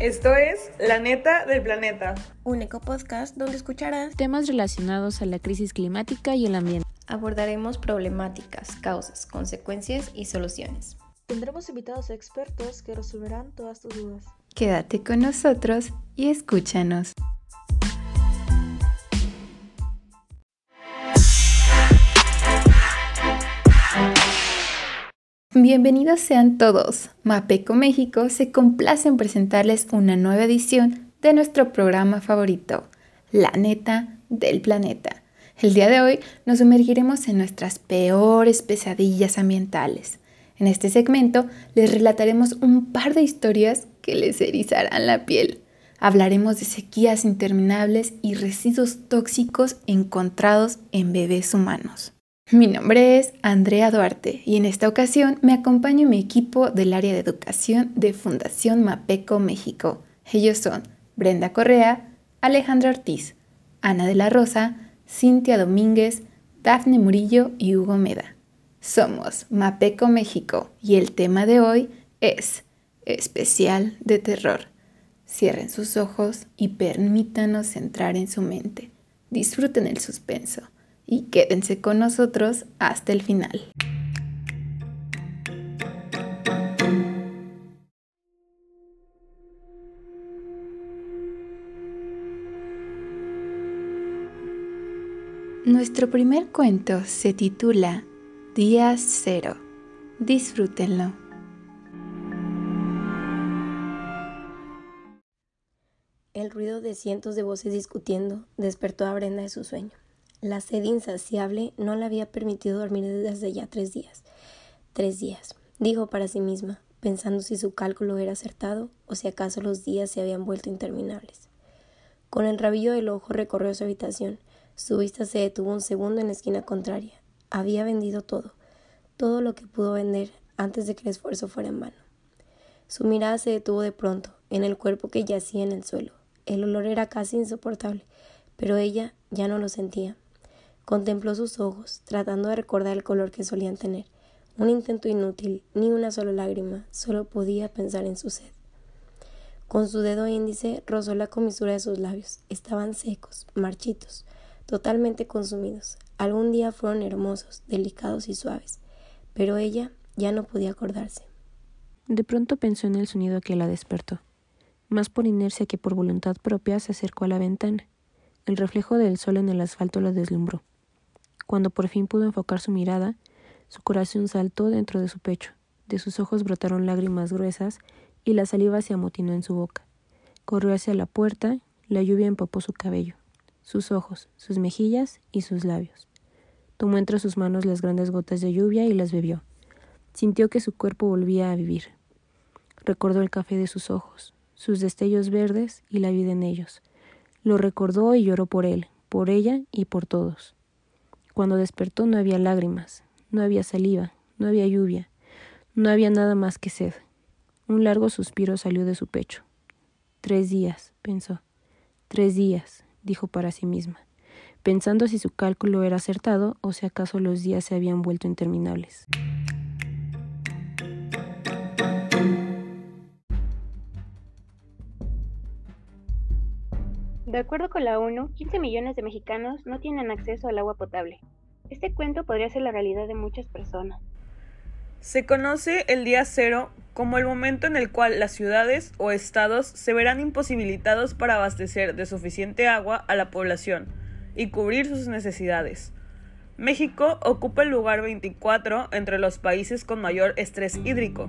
Esto es La Neta del Planeta. Un eco-podcast donde escucharás temas relacionados a la crisis climática y el ambiente. Abordaremos problemáticas, causas, consecuencias y soluciones. Tendremos invitados expertos que resolverán todas tus dudas. Quédate con nosotros y escúchanos. Bienvenidos sean todos. Mapeco México se complace en presentarles una nueva edición de nuestro programa favorito, La Neta del Planeta. El día de hoy nos sumergiremos en nuestras peores pesadillas ambientales. En este segmento les relataremos un par de historias que les erizarán la piel. Hablaremos de sequías interminables y residuos tóxicos encontrados en bebés humanos. Mi nombre es Andrea Duarte y en esta ocasión me acompaña mi equipo del área de educación de Fundación Mapeco México. Ellos son Brenda Correa, Alejandra Ortiz, Ana de la Rosa, Cintia Domínguez, Dafne Murillo y Hugo Meda. Somos Mapeco México y el tema de hoy es especial de terror. Cierren sus ojos y permítanos entrar en su mente. Disfruten el suspenso y quédense con nosotros hasta el final. Nuestro primer cuento se titula Día Cero. Disfrútenlo. El ruido de cientos de voces discutiendo despertó a Brenda de su sueño. La sed insaciable no le había permitido dormir desde ya tres días. Tres días, dijo para sí misma, pensando si su cálculo era acertado o si acaso los días se habían vuelto interminables. Con el rabillo del ojo recorrió su habitación. Su vista se detuvo un segundo en la esquina contraria. Había vendido todo, todo lo que pudo vender antes de que el esfuerzo fuera en vano. Su mirada se detuvo de pronto en el cuerpo que yacía en el suelo. El olor era casi insoportable, pero ella ya no lo sentía. Contempló sus ojos, tratando de recordar el color que solían tener. Un intento inútil, ni una sola lágrima, solo podía pensar en su sed. Con su dedo índice rozó la comisura de sus labios. Estaban secos, marchitos, totalmente consumidos. Algún día fueron hermosos, delicados y suaves, pero ella ya no podía acordarse. De pronto pensó en el sonido que la despertó. Más por inercia que por voluntad propia se acercó a la ventana. El reflejo del sol en el asfalto la deslumbró. Cuando por fin pudo enfocar su mirada, su corazón saltó dentro de su pecho, de sus ojos brotaron lágrimas gruesas y la saliva se amotinó en su boca. Corrió hacia la puerta, la lluvia empapó su cabello, sus ojos, sus mejillas y sus labios. Tomó entre sus manos las grandes gotas de lluvia y las bebió. Sintió que su cuerpo volvía a vivir. Recordó el café de sus ojos, sus destellos verdes y la vida en ellos. Lo recordó y lloró por él, por ella y por todos. Cuando despertó no había lágrimas, no había saliva, no había lluvia, no había nada más que sed. Un largo suspiro salió de su pecho. Tres días, pensó. Tres días, dijo para sí misma, pensando si su cálculo era acertado o si acaso los días se habían vuelto interminables. De acuerdo con la ONU, 15 millones de mexicanos no tienen acceso al agua potable. Este cuento podría ser la realidad de muchas personas. Se conoce el día cero como el momento en el cual las ciudades o estados se verán imposibilitados para abastecer de suficiente agua a la población y cubrir sus necesidades. México ocupa el lugar 24 entre los países con mayor estrés hídrico.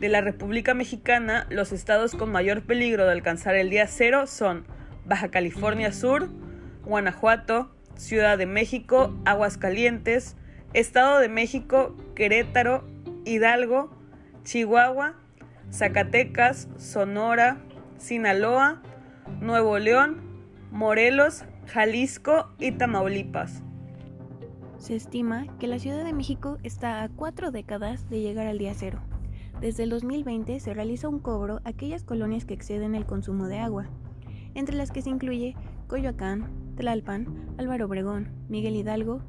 De la República Mexicana, los estados con mayor peligro de alcanzar el día cero son Baja California Sur, Guanajuato, Ciudad de México, Aguascalientes, Estado de México, Querétaro, Hidalgo, Chihuahua, Zacatecas, Sonora, Sinaloa, Nuevo León, Morelos, Jalisco y Tamaulipas. Se estima que la Ciudad de México está a cuatro décadas de llegar al día cero. Desde el 2020 se realiza un cobro a aquellas colonias que exceden el consumo de agua, entre las que se incluye Coyoacán, Tlalpan, Álvaro Obregón, Miguel Hidalgo,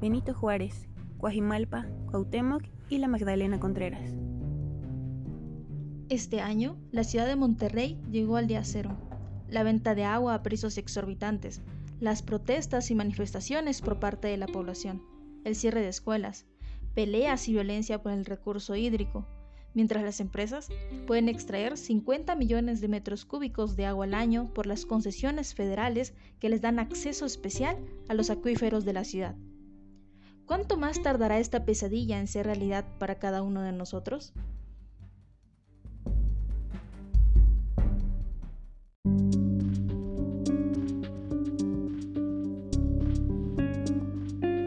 Benito Juárez, Coajimalpa, Cuauhtémoc y la Magdalena Contreras. Este año, la ciudad de Monterrey llegó al día cero. La venta de agua a precios exorbitantes, las protestas y manifestaciones por parte de la población, el cierre de escuelas, peleas y violencia por el recurso hídrico, mientras las empresas pueden extraer 50 millones de metros cúbicos de agua al año por las concesiones federales que les dan acceso especial a los acuíferos de la ciudad. ¿Cuánto más tardará esta pesadilla en ser realidad para cada uno de nosotros?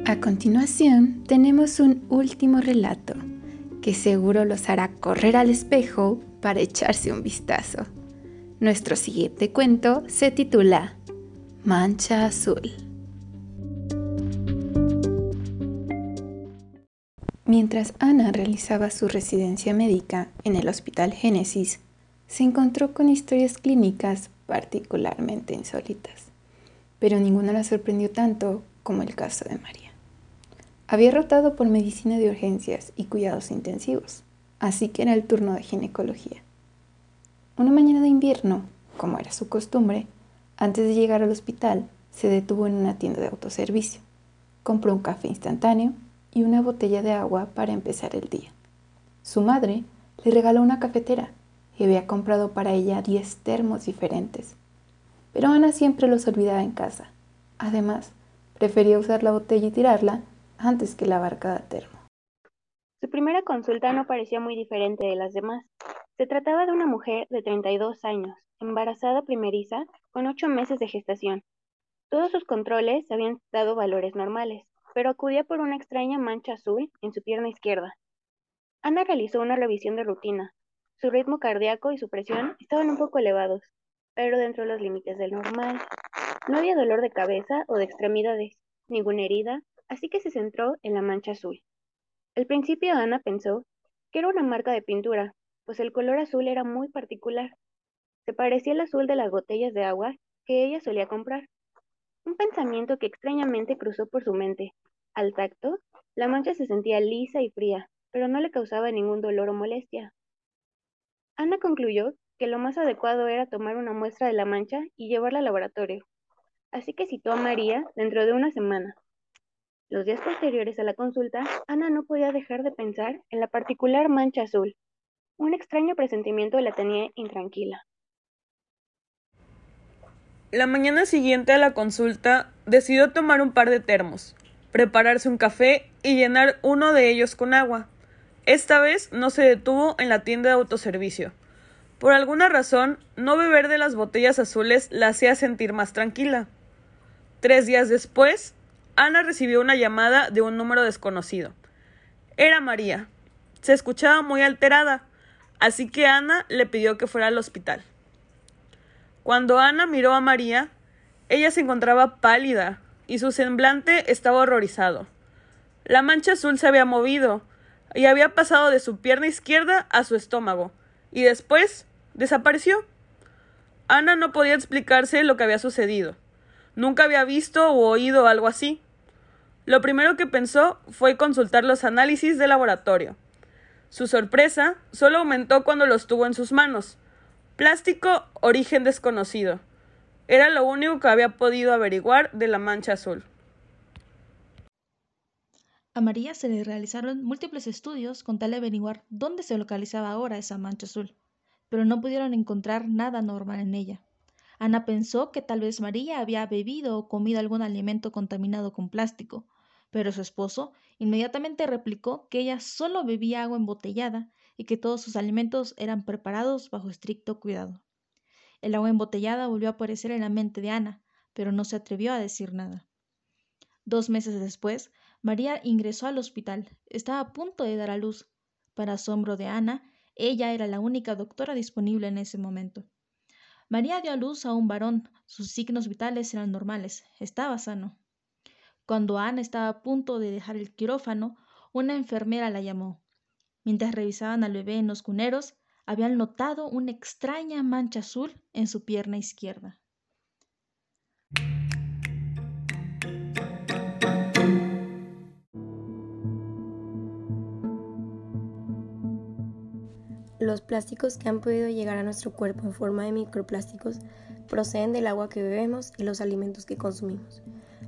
A continuación, tenemos un último relato que seguro los hará correr al espejo para echarse un vistazo. Nuestro siguiente cuento se titula Mancha Azul. Mientras Ana realizaba su residencia médica en el Hospital Génesis, se encontró con historias clínicas particularmente insólitas, pero ninguna la sorprendió tanto como el caso de María. Había rotado por medicina de urgencias y cuidados intensivos, así que era el turno de ginecología. Una mañana de invierno, como era su costumbre, antes de llegar al hospital, se detuvo en una tienda de autoservicio. Compró un café instantáneo y una botella de agua para empezar el día. Su madre le regaló una cafetera y había comprado para ella 10 termos diferentes. Pero Ana siempre los olvidaba en casa. Además, prefería usar la botella y tirarla antes que lavar cada termo. Su primera consulta no parecía muy diferente de las demás. Se trataba de una mujer de 32 años, embarazada primeriza, con 8 meses de gestación. Todos sus controles habían dado valores normales, pero acudía por una extraña mancha azul en su pierna izquierda. Ana realizó una revisión de rutina. Su ritmo cardíaco y su presión estaban un poco elevados, pero dentro de los límites del normal. No había dolor de cabeza o de extremidades, ninguna herida, así que se centró en la mancha azul. Al principio Ana pensó que era una marca de pintura, pues el color azul era muy particular. Se parecía al azul de las botellas de agua que ella solía comprar. Un pensamiento que extrañamente cruzó por su mente. Al tacto, la mancha se sentía lisa y fría, pero no le causaba ningún dolor o molestia. Ana concluyó que lo más adecuado era tomar una muestra de la mancha y llevarla al laboratorio. Así que citó a María dentro de una semana. Los días posteriores a la consulta, Ana no podía dejar de pensar en la particular mancha azul. Un extraño presentimiento la tenía intranquila. La mañana siguiente a la consulta, decidió tomar un par de termos, prepararse un café y llenar uno de ellos con agua. Esta vez no se detuvo en la tienda de autoservicio. Por alguna razón, no beber de las botellas azules la hacía sentir más tranquila. Tres días después, Ana recibió una llamada de un número desconocido. Era María. Se escuchaba muy alterada, así que Ana le pidió que fuera al hospital. Cuando Ana miró a María, ella se encontraba pálida y su semblante estaba horrorizado. La mancha azul se había movido y había pasado de su pierna izquierda a su estómago, y después desapareció. Ana no podía explicarse lo que había sucedido. Nunca había visto o oído algo así. Lo primero que pensó fue consultar los análisis de laboratorio. Su sorpresa solo aumentó cuando los tuvo en sus manos. Plástico origen desconocido. Era lo único que había podido averiguar de la mancha azul. A María se le realizaron múltiples estudios con tal de averiguar dónde se localizaba ahora esa mancha azul, pero no pudieron encontrar nada normal en ella. Ana pensó que tal vez María había bebido o comido algún alimento contaminado con plástico, pero su esposo inmediatamente replicó que ella solo bebía agua embotellada y que todos sus alimentos eran preparados bajo estricto cuidado. El agua embotellada volvió a aparecer en la mente de Ana, pero no se atrevió a decir nada. Dos meses después, María ingresó al hospital. Estaba a punto de dar a luz. Para asombro de Ana, ella era la única doctora disponible en ese momento. María dio a luz a un varón. Sus signos vitales eran normales. Estaba sano. Cuando Ana estaba a punto de dejar el quirófano, una enfermera la llamó. Mientras revisaban al bebé en los cuneros, habían notado una extraña mancha azul en su pierna izquierda. Los plásticos que han podido llegar a nuestro cuerpo en forma de microplásticos proceden del agua que bebemos y los alimentos que consumimos.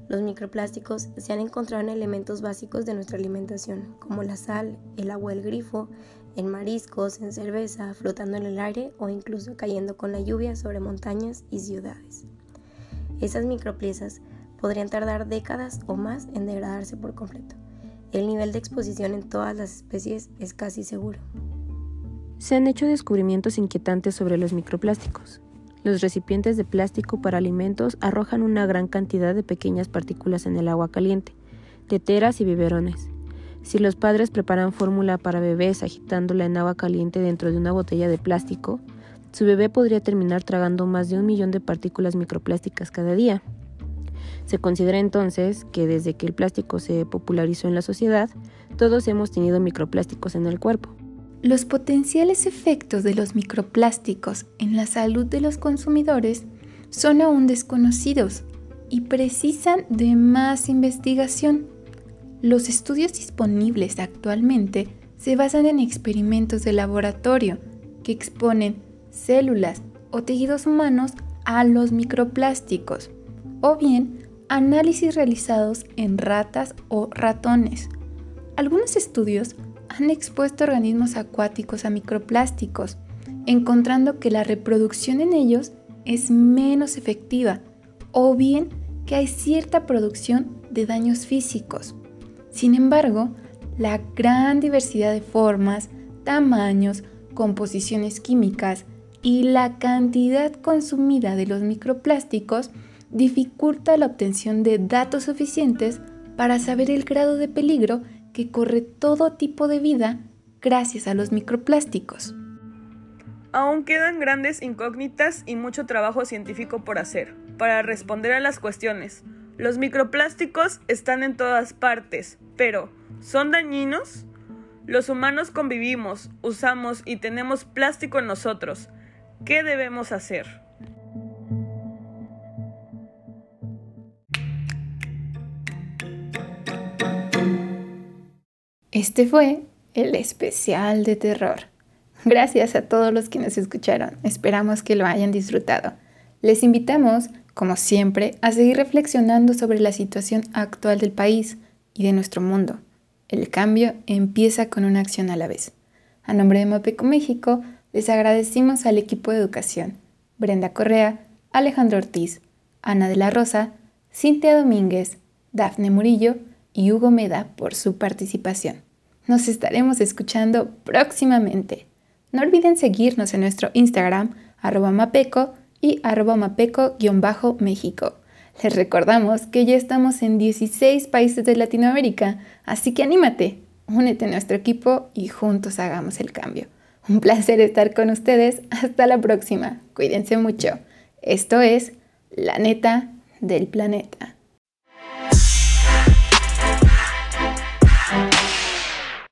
Los microplásticos se han encontrado en elementos básicos de nuestra alimentación, como la sal, el agua del grifo, en mariscos, en cerveza, flotando en el aire o incluso cayendo con la lluvia sobre montañas y ciudades. Esas micropiezas podrían tardar décadas o más en degradarse por completo. El nivel de exposición en todas las especies es casi seguro. Se han hecho descubrimientos inquietantes sobre los microplásticos. Los recipientes de plástico para alimentos arrojan una gran cantidad de pequeñas partículas en el agua caliente, teteras y biberones. Si los padres preparan fórmula para bebés agitándola en agua caliente dentro de una botella de plástico, su bebé podría terminar tragando más de un millón de partículas microplásticas cada día. Se considera entonces que desde que el plástico se popularizó en la sociedad, todos hemos tenido microplásticos en el cuerpo. Los potenciales efectos de los microplásticos en la salud de los consumidores son aún desconocidos y precisan de más investigación. Los estudios disponibles actualmente se basan en experimentos de laboratorio que exponen células o tejidos humanos a los microplásticos o bien análisis realizados en ratas o ratones. Algunos estudios han expuesto organismos acuáticos a microplásticos, encontrando que la reproducción en ellos es menos efectiva o bien que hay cierta producción de daños físicos. Sin embargo, la gran diversidad de formas, tamaños, composiciones químicas y la cantidad consumida de los microplásticos dificulta la obtención de datos suficientes para saber el grado de peligro que corre todo tipo de vida gracias a los microplásticos. Aún quedan grandes incógnitas y mucho trabajo científico por hacer para responder a las cuestiones. Los microplásticos están en todas partes, pero ¿son dañinos? Los humanos convivimos, usamos y tenemos plástico en nosotros. ¿Qué debemos hacer? Este fue el especial de terror. Gracias a todos los que nos escucharon. Esperamos que lo hayan disfrutado. Les invitamos, como siempre, a seguir reflexionando sobre la situación actual del país y de nuestro mundo. El cambio empieza con una acción a la vez. A nombre de Mapeco México, les agradecimos al equipo de educación, Brenda Correa, Alejandro Ortiz, Ana de la Rosa, Cintia Domínguez, Dafne Murillo, y Hugo Meda por su participación. Nos estaremos escuchando próximamente. No olviden seguirnos en nuestro Instagram, arroba mapeco y arroba mapeco-méxico. Les recordamos que ya estamos en 16 países de Latinoamérica, así que anímate, únete a nuestro equipo y juntos hagamos el cambio. Un placer estar con ustedes. Hasta la próxima. Cuídense mucho. Esto es La Neta del Planeta.